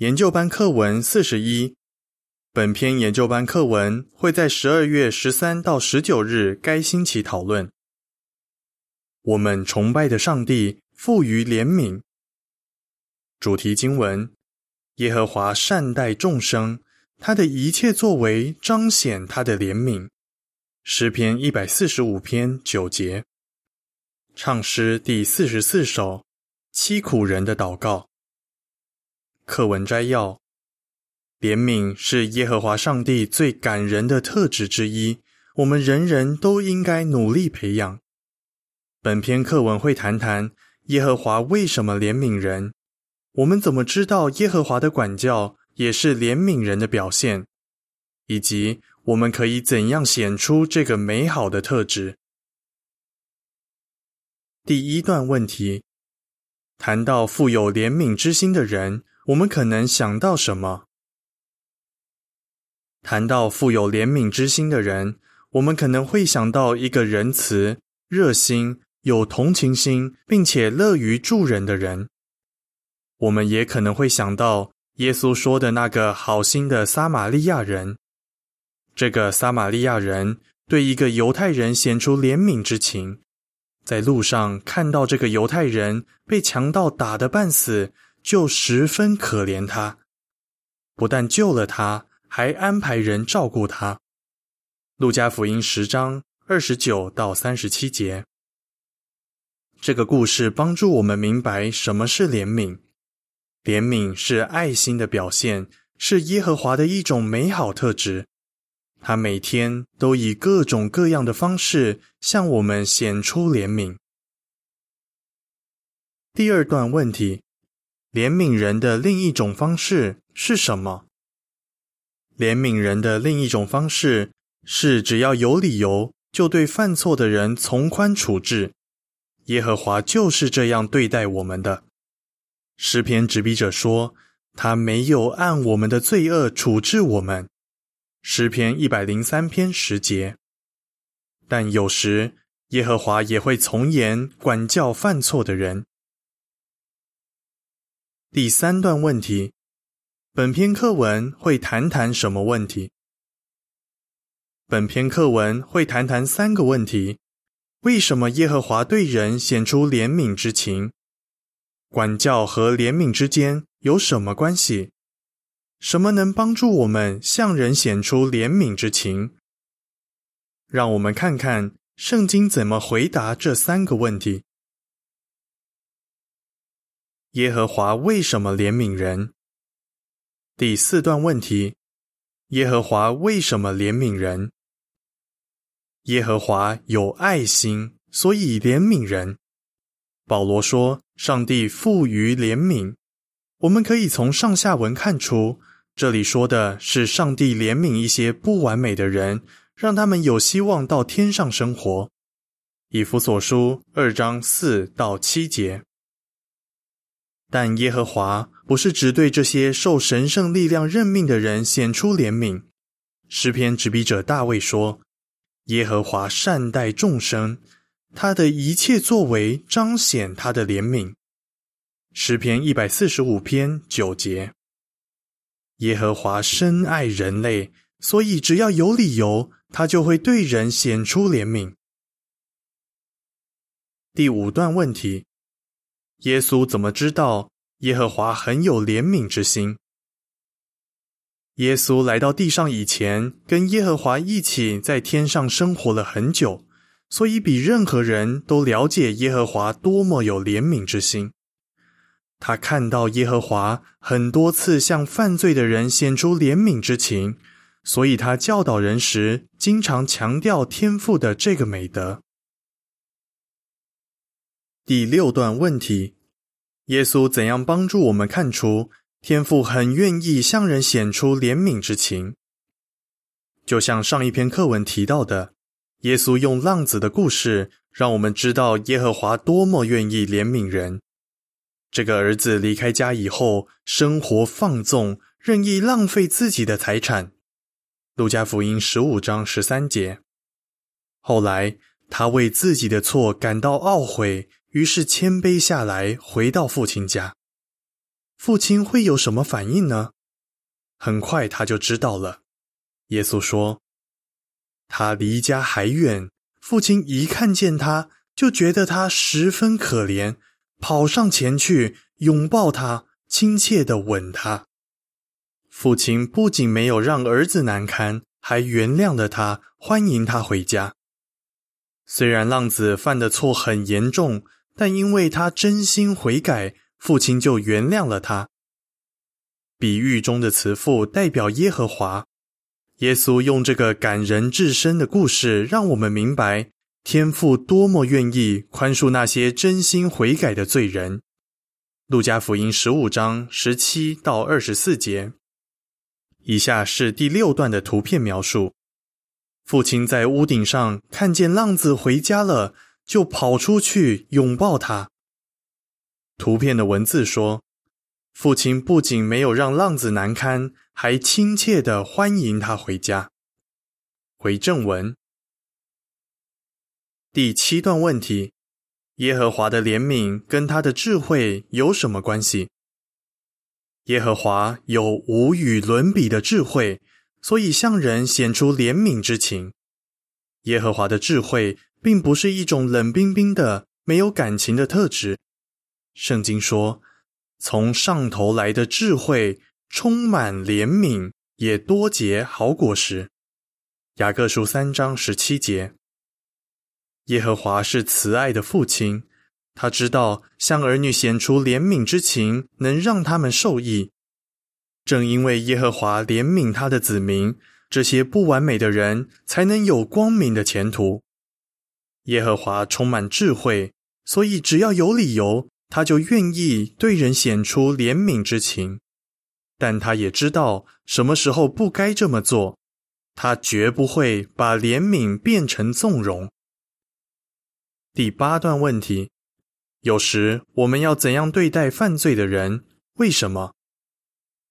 研究班课文四十一。本篇研究班课文会在十二月十三到十九日该星期讨论。我们崇拜的上帝富于怜悯。主题经文：耶和华善待众生，他的一切作为彰显他的怜悯。诗篇一百四十五篇九节。唱诗第四十四首：凄苦人的祷告。课文摘要：怜悯是耶和华上帝最感人的特质之一，我们人人都应该努力培养。本篇课文会谈谈耶和华为什么怜悯人，我们怎么知道耶和华的管教也是怜悯人的表现，以及我们可以怎样显出这个美好的特质。第一段问题谈到富有怜悯之心的人。我们可能想到什么？谈到富有怜悯之心的人，我们可能会想到一个仁慈、热心、有同情心，并且乐于助人的人。我们也可能会想到耶稣说的那个好心的撒玛利亚人。这个撒玛利亚人对一个犹太人显出怜悯之情，在路上看到这个犹太人被强盗打得半死。就十分可怜他，不但救了他，还安排人照顾他。路加福音十章二十九到三十七节，这个故事帮助我们明白什么是怜悯。怜悯是爱心的表现，是耶和华的一种美好特质。他每天都以各种各样的方式向我们显出怜悯。第二段问题。怜悯人的另一种方式是什么？怜悯人的另一种方式是，只要有理由，就对犯错的人从宽处置。耶和华就是这样对待我们的。诗篇执笔者说：“他没有按我们的罪恶处置我们。”诗篇一百零三篇十节。但有时，耶和华也会从严管教犯错的人。第三段问题，本篇课文会谈谈什么问题？本篇课文会谈谈三个问题：为什么耶和华对人显出怜悯之情？管教和怜悯之间有什么关系？什么能帮助我们向人显出怜悯之情？让我们看看圣经怎么回答这三个问题。耶和华为什么怜悯人？第四段问题：耶和华为什么怜悯人？耶和华有爱心，所以怜悯人。保罗说：“上帝富于怜悯。”我们可以从上下文看出，这里说的是上帝怜悯一些不完美的人，让他们有希望到天上生活。以弗所书二章四到七节。但耶和华不是只对这些受神圣力量任命的人显出怜悯。诗篇执笔者大卫说：“耶和华善待众生，他的一切作为彰显他的怜悯。”诗篇一百四十五篇九节。耶和华深爱人类，所以只要有理由，他就会对人显出怜悯。第五段问题。耶稣怎么知道耶和华很有怜悯之心？耶稣来到地上以前，跟耶和华一起在天上生活了很久，所以比任何人都了解耶和华多么有怜悯之心。他看到耶和华很多次向犯罪的人显出怜悯之情，所以他教导人时经常强调天赋的这个美德。第六段问题：耶稣怎样帮助我们看出天父很愿意向人显出怜悯之情？就像上一篇课文提到的，耶稣用浪子的故事，让我们知道耶和华多么愿意怜悯人。这个儿子离开家以后，生活放纵，任意浪费自己的财产。路加福音十五章十三节。后来，他为自己的错感到懊悔。于是谦卑下来，回到父亲家。父亲会有什么反应呢？很快他就知道了。耶稣说：“他离家还远，父亲一看见他，就觉得他十分可怜，跑上前去拥抱他，亲切的吻他。父亲不仅没有让儿子难堪，还原谅了他，欢迎他回家。虽然浪子犯的错很严重，但因为他真心悔改。”父亲就原谅了他。比喻中的慈父代表耶和华。耶稣用这个感人至深的故事，让我们明白天父多么愿意宽恕那些真心悔改的罪人。路加福音十五章十七到二十四节。以下是第六段的图片描述：父亲在屋顶上看见浪子回家了，就跑出去拥抱他。图片的文字说：“父亲不仅没有让浪子难堪，还亲切的欢迎他回家。”回正文。第七段问题：耶和华的怜悯跟他的智慧有什么关系？耶和华有无与伦比的智慧，所以向人显出怜悯之情。耶和华的智慧并不是一种冷冰冰的、没有感情的特质。圣经说：“从上头来的智慧，充满怜悯，也多结好果实。”雅各书三章十七节。耶和华是慈爱的父亲，他知道向儿女显出怜悯之情，能让他们受益。正因为耶和华怜悯他的子民，这些不完美的人才能有光明的前途。耶和华充满智慧，所以只要有理由。他就愿意对人显出怜悯之情，但他也知道什么时候不该这么做。他绝不会把怜悯变成纵容。第八段问题：有时我们要怎样对待犯罪的人？为什么？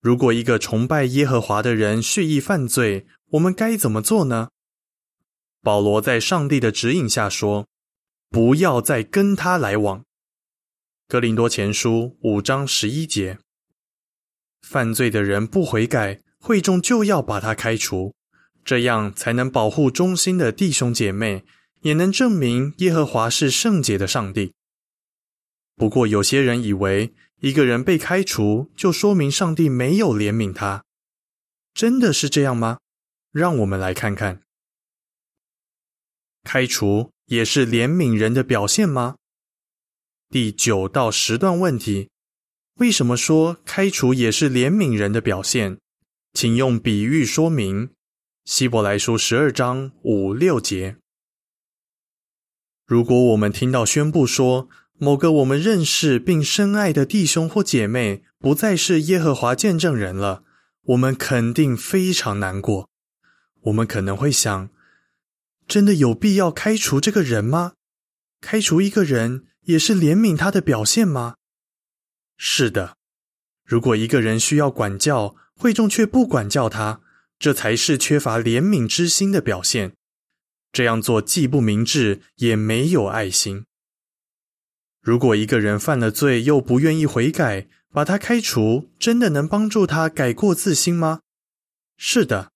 如果一个崇拜耶和华的人蓄意犯罪，我们该怎么做呢？保罗在上帝的指引下说：“不要再跟他来往。”格林多前书五章十一节：犯罪的人不悔改，会众就要把他开除，这样才能保护忠心的弟兄姐妹，也能证明耶和华是圣洁的上帝。不过，有些人以为一个人被开除，就说明上帝没有怜悯他，真的是这样吗？让我们来看看，开除也是怜悯人的表现吗？第九到十段问题：为什么说开除也是怜悯人的表现？请用比喻说明。希伯来书十二章五六节。如果我们听到宣布说某个我们认识并深爱的弟兄或姐妹不再是耶和华见证人了，我们肯定非常难过。我们可能会想：真的有必要开除这个人吗？开除一个人？也是怜悯他的表现吗？是的。如果一个人需要管教，会众却不管教他，这才是缺乏怜悯之心的表现。这样做既不明智，也没有爱心。如果一个人犯了罪又不愿意悔改，把他开除，真的能帮助他改过自新吗？是的。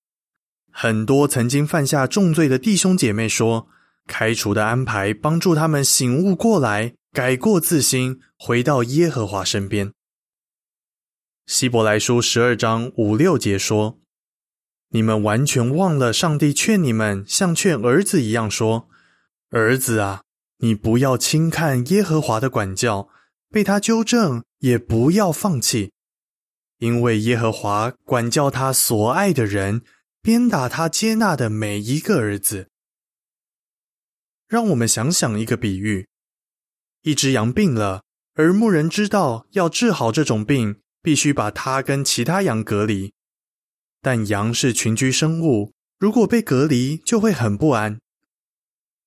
很多曾经犯下重罪的弟兄姐妹说，开除的安排帮助他们醒悟过来。改过自新，回到耶和华身边。希伯来书十二章五六节说：“你们完全忘了上帝劝你们，像劝儿子一样说：‘儿子啊，你不要轻看耶和华的管教，被他纠正，也不要放弃，因为耶和华管教他所爱的人，鞭打他接纳的每一个儿子。’让我们想想一个比喻。”一只羊病了，而牧人知道要治好这种病，必须把它跟其他羊隔离。但羊是群居生物，如果被隔离，就会很不安。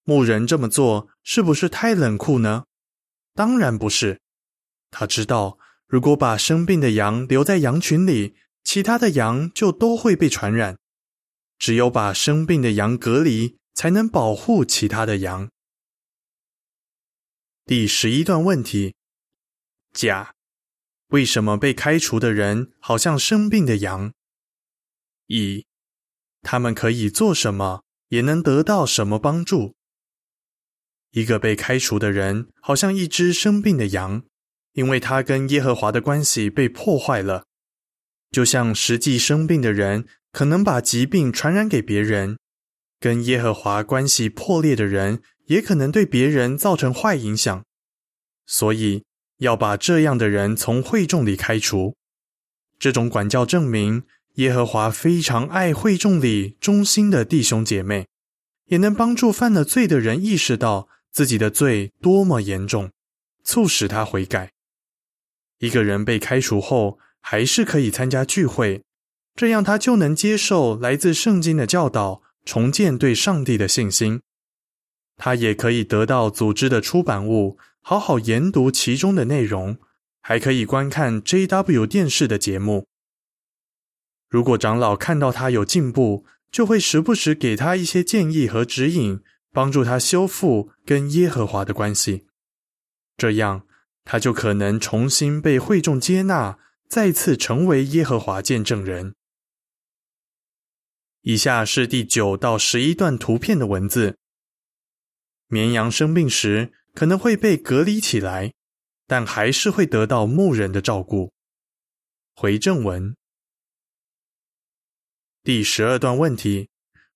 牧人这么做是不是太冷酷呢？当然不是。他知道，如果把生病的羊留在羊群里，其他的羊就都会被传染。只有把生病的羊隔离，才能保护其他的羊。第十一段问题：甲，为什么被开除的人好像生病的羊？乙，他们可以做什么，也能得到什么帮助？一个被开除的人好像一只生病的羊，因为他跟耶和华的关系被破坏了。就像实际生病的人可能把疾病传染给别人，跟耶和华关系破裂的人也可能对别人造成坏影响。所以要把这样的人从会众里开除。这种管教证明耶和华非常爱会众里忠心的弟兄姐妹，也能帮助犯了罪的人意识到。自己的罪多么严重，促使他悔改。一个人被开除后，还是可以参加聚会，这样他就能接受来自圣经的教导，重建对上帝的信心。他也可以得到组织的出版物，好好研读其中的内容，还可以观看 J.W. 电视的节目。如果长老看到他有进步，就会时不时给他一些建议和指引。帮助他修复跟耶和华的关系，这样他就可能重新被会众接纳，再次成为耶和华见证人。以下是第九到十一段图片的文字：绵羊生病时可能会被隔离起来，但还是会得到牧人的照顾。回正文第十二段问题。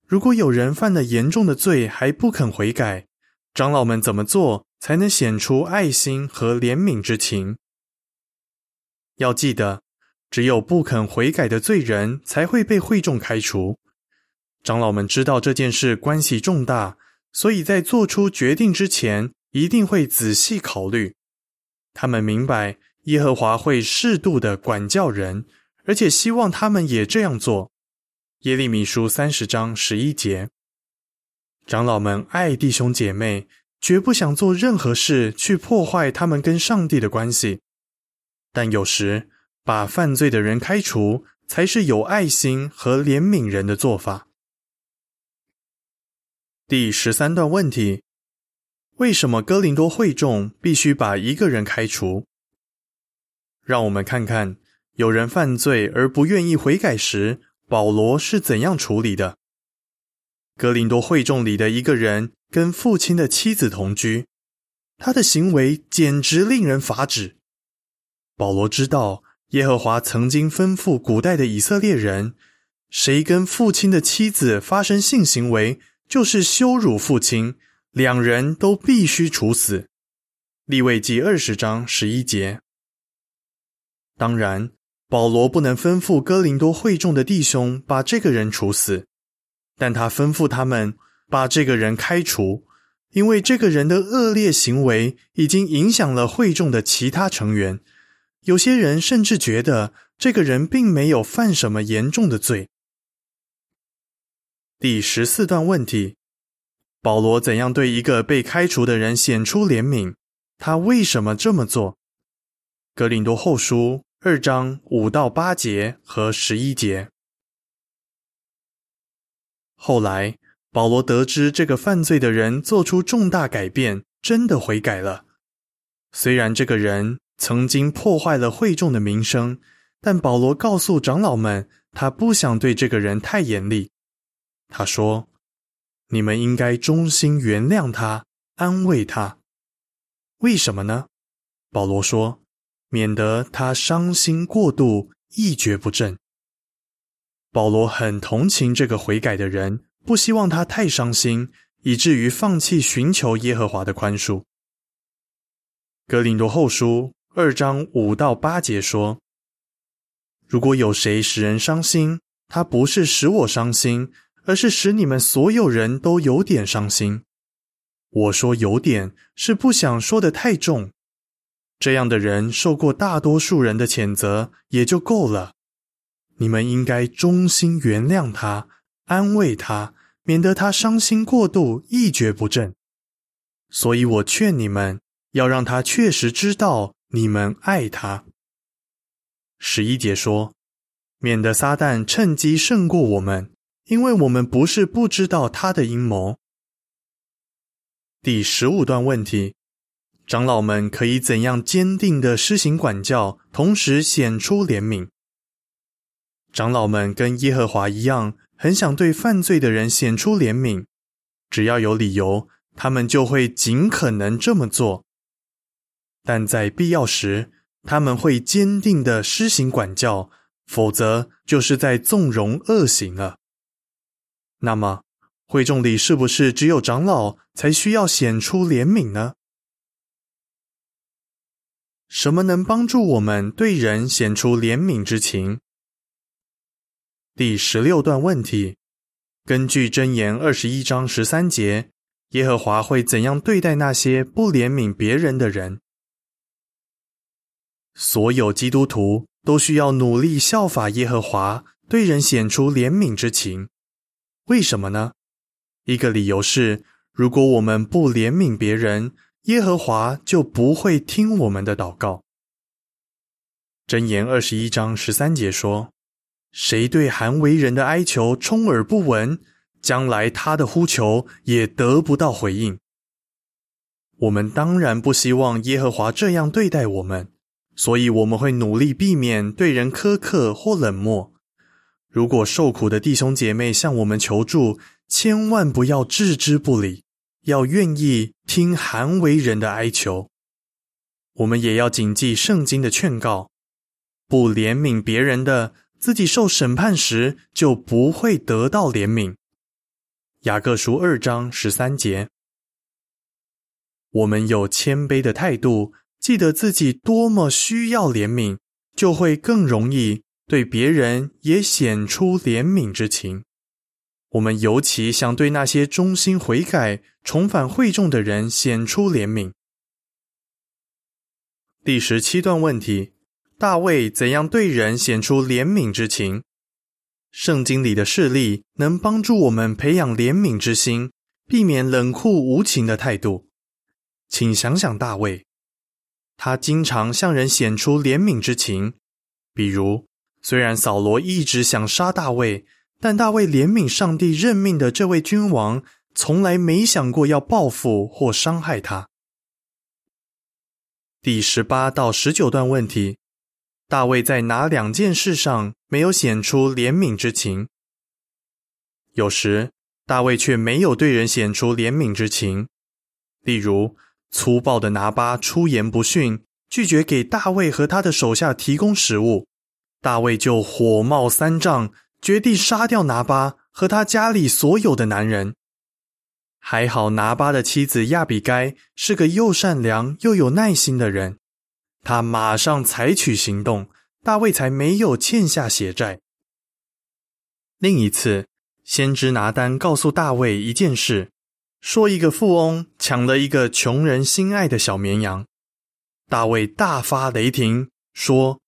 如果有人犯了严重的罪还不肯悔改，长老们怎么做才能显出爱心和怜悯之情？要记得，只有不肯悔改的罪人才会被会众开除。长老们知道这件事关系重大，所以在做出决定之前一定会仔细考虑。他们明白耶和华会适度的管教人，而且希望他们也这样做。耶利米书三十章十一节，长老们爱弟兄姐妹，绝不想做任何事去破坏他们跟上帝的关系。但有时把犯罪的人开除，才是有爱心和怜悯人的做法。第十三段问题：为什么哥林多会众必须把一个人开除？让我们看看，有人犯罪而不愿意悔改时。保罗是怎样处理的？格林多会众里的一个人跟父亲的妻子同居，他的行为简直令人发指。保罗知道耶和华曾经吩咐古代的以色列人，谁跟父亲的妻子发生性行为，就是羞辱父亲，两人都必须处死。立位记二十章十一节。当然。保罗不能吩咐哥林多会众的弟兄把这个人处死，但他吩咐他们把这个人开除，因为这个人的恶劣行为已经影响了会众的其他成员。有些人甚至觉得这个人并没有犯什么严重的罪。第十四段问题：保罗怎样对一个被开除的人显出怜悯？他为什么这么做？格林多后书。二章五到八节和十一节。后来，保罗得知这个犯罪的人做出重大改变，真的悔改了。虽然这个人曾经破坏了会众的名声，但保罗告诉长老们，他不想对这个人太严厉。他说：“你们应该衷心原谅他，安慰他。为什么呢？”保罗说。免得他伤心过度，一蹶不振。保罗很同情这个悔改的人，不希望他太伤心，以至于放弃寻求耶和华的宽恕。格林多后书二章五到八节说：“如果有谁使人伤心，他不是使我伤心，而是使你们所有人都有点伤心。我说有点，是不想说的太重。”这样的人受过大多数人的谴责也就够了。你们应该衷心原谅他，安慰他，免得他伤心过度，一蹶不振。所以我劝你们要让他确实知道你们爱他。十一节说，免得撒旦趁机胜过我们，因为我们不是不知道他的阴谋。第十五段问题。长老们可以怎样坚定的施行管教，同时显出怜悯。长老们跟耶和华一样，很想对犯罪的人显出怜悯，只要有理由，他们就会尽可能这么做。但在必要时，他们会坚定的施行管教，否则就是在纵容恶行了。那么，会众里是不是只有长老才需要显出怜悯呢？什么能帮助我们对人显出怜悯之情？第十六段问题：根据箴言二十一章十三节，耶和华会怎样对待那些不怜悯别人的人？所有基督徒都需要努力效法耶和华，对人显出怜悯之情。为什么呢？一个理由是，如果我们不怜悯别人，耶和华就不会听我们的祷告。箴言二十一章十三节说：“谁对韩为人的哀求充耳不闻，将来他的呼求也得不到回应。”我们当然不希望耶和华这样对待我们。所以我们会努力避免对人苛刻或冷漠。如果受苦的弟兄姐妹向我们求助，千万不要置之不理，要愿意听寒为人的哀求。我们也要谨记圣经的劝告：不怜悯别人的，自己受审判时就不会得到怜悯。雅各书二章十三节。我们有谦卑的态度。记得自己多么需要怜悯，就会更容易对别人也显出怜悯之情。我们尤其想对那些忠心悔改、重返会众的人显出怜悯。第十七段问题：大卫怎样对人显出怜悯之情？圣经里的事例能帮助我们培养怜悯之心，避免冷酷无情的态度。请想想大卫。他经常向人显出怜悯之情，比如，虽然扫罗一直想杀大卫，但大卫怜悯上帝任命的这位君王，从来没想过要报复或伤害他。第十八到十九段问题：大卫在哪两件事上没有显出怜悯之情？有时，大卫却没有对人显出怜悯之情，例如。粗暴的拿巴出言不逊，拒绝给大卫和他的手下提供食物，大卫就火冒三丈，决定杀掉拿巴和他家里所有的男人。还好拿巴的妻子亚比该是个又善良又有耐心的人，他马上采取行动，大卫才没有欠下血债。另一次，先知拿丹告诉大卫一件事。说一个富翁抢了一个穷人心爱的小绵羊，大卫大发雷霆，说：“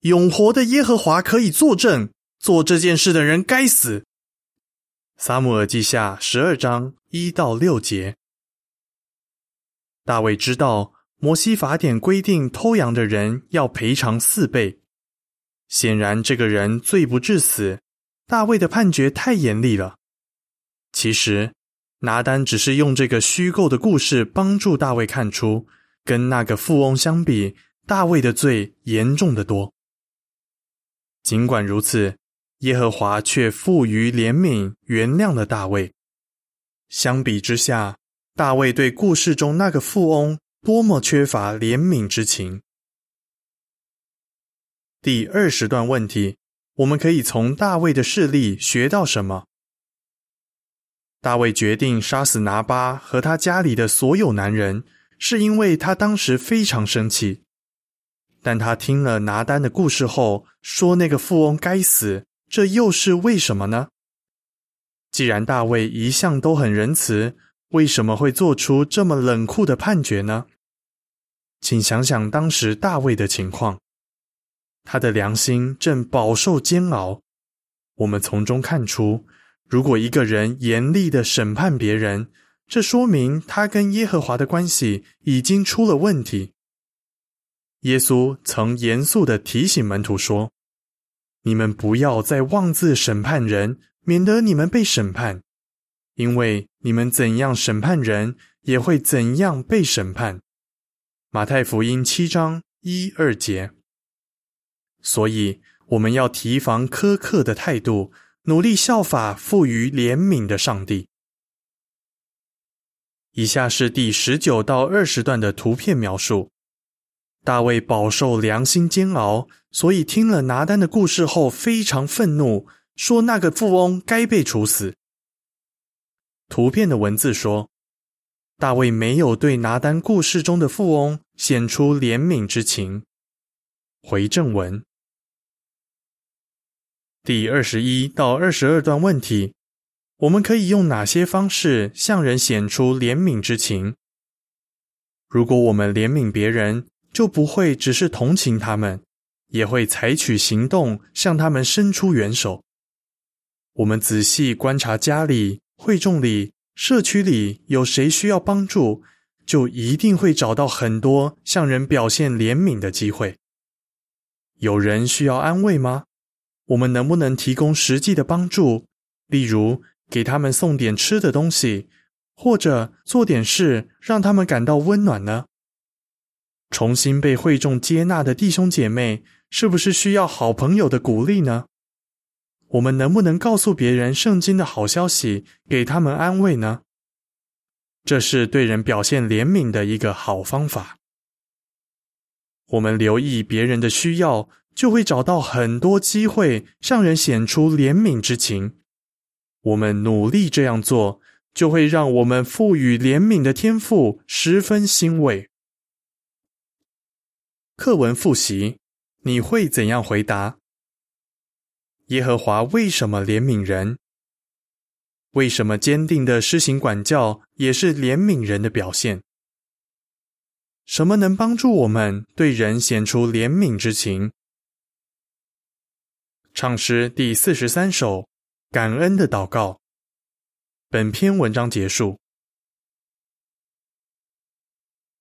永活的耶和华可以作证，做这件事的人该死。”撒母耳记下十二章一到六节。大卫知道摩西法典规定偷羊的人要赔偿四倍，显然这个人罪不至死。大卫的判决太严厉了。其实。拿单只是用这个虚构的故事帮助大卫看出，跟那个富翁相比，大卫的罪严重的多。尽管如此，耶和华却富于怜悯，原谅了大卫。相比之下，大卫对故事中那个富翁多么缺乏怜悯之情。第二十段问题，我们可以从大卫的事例学到什么？大卫决定杀死拿巴和他家里的所有男人，是因为他当时非常生气。但他听了拿单的故事后，说那个富翁该死，这又是为什么呢？既然大卫一向都很仁慈，为什么会做出这么冷酷的判决呢？请想想当时大卫的情况，他的良心正饱受煎熬。我们从中看出。如果一个人严厉的审判别人，这说明他跟耶和华的关系已经出了问题。耶稣曾严肃的提醒门徒说：“你们不要再妄自审判人，免得你们被审判。因为你们怎样审判人，也会怎样被审判。马太福音七章一二节。所以，我们要提防苛刻的态度，努力效法富于怜悯的上帝。以下是第十九到二十段的图片描述。大卫饱受良心煎熬，所以听了拿单的故事后非常愤怒，说那个富翁该被处死。图片的文字说，大卫没有对拿单故事中的富翁显出怜悯之情。回正文第二十一到二十二段问题。我们可以用哪些方式向人显出怜悯之情？如果我们怜悯别人，就不会只是同情他们，也会采取行动向他们伸出援手。我们仔细观察家里、会众里、社区里有谁需要帮助，就一定会找到很多向人表现怜悯的机会。有人需要安慰吗？我们能不能提供实际的帮助？例如。给他们送点吃的东西，或者做点事让他们感到温暖呢？重新被会众接纳的弟兄姐妹，是不是需要好朋友的鼓励呢？我们能不能告诉别人圣经的好消息，给他们安慰呢？这是对人表现怜悯的一个好方法。我们留意别人的需要，就会找到很多机会，向人显出怜悯之情。我们努力这样做，就会让我们赋予怜悯的天赋十分欣慰。课文复习，你会怎样回答？耶和华为什么怜悯人？为什么坚定的施行管教也是怜悯人的表现？什么能帮助我们对人显出怜悯之情？唱诗第四十三首。感恩的祷告。本篇文章结束。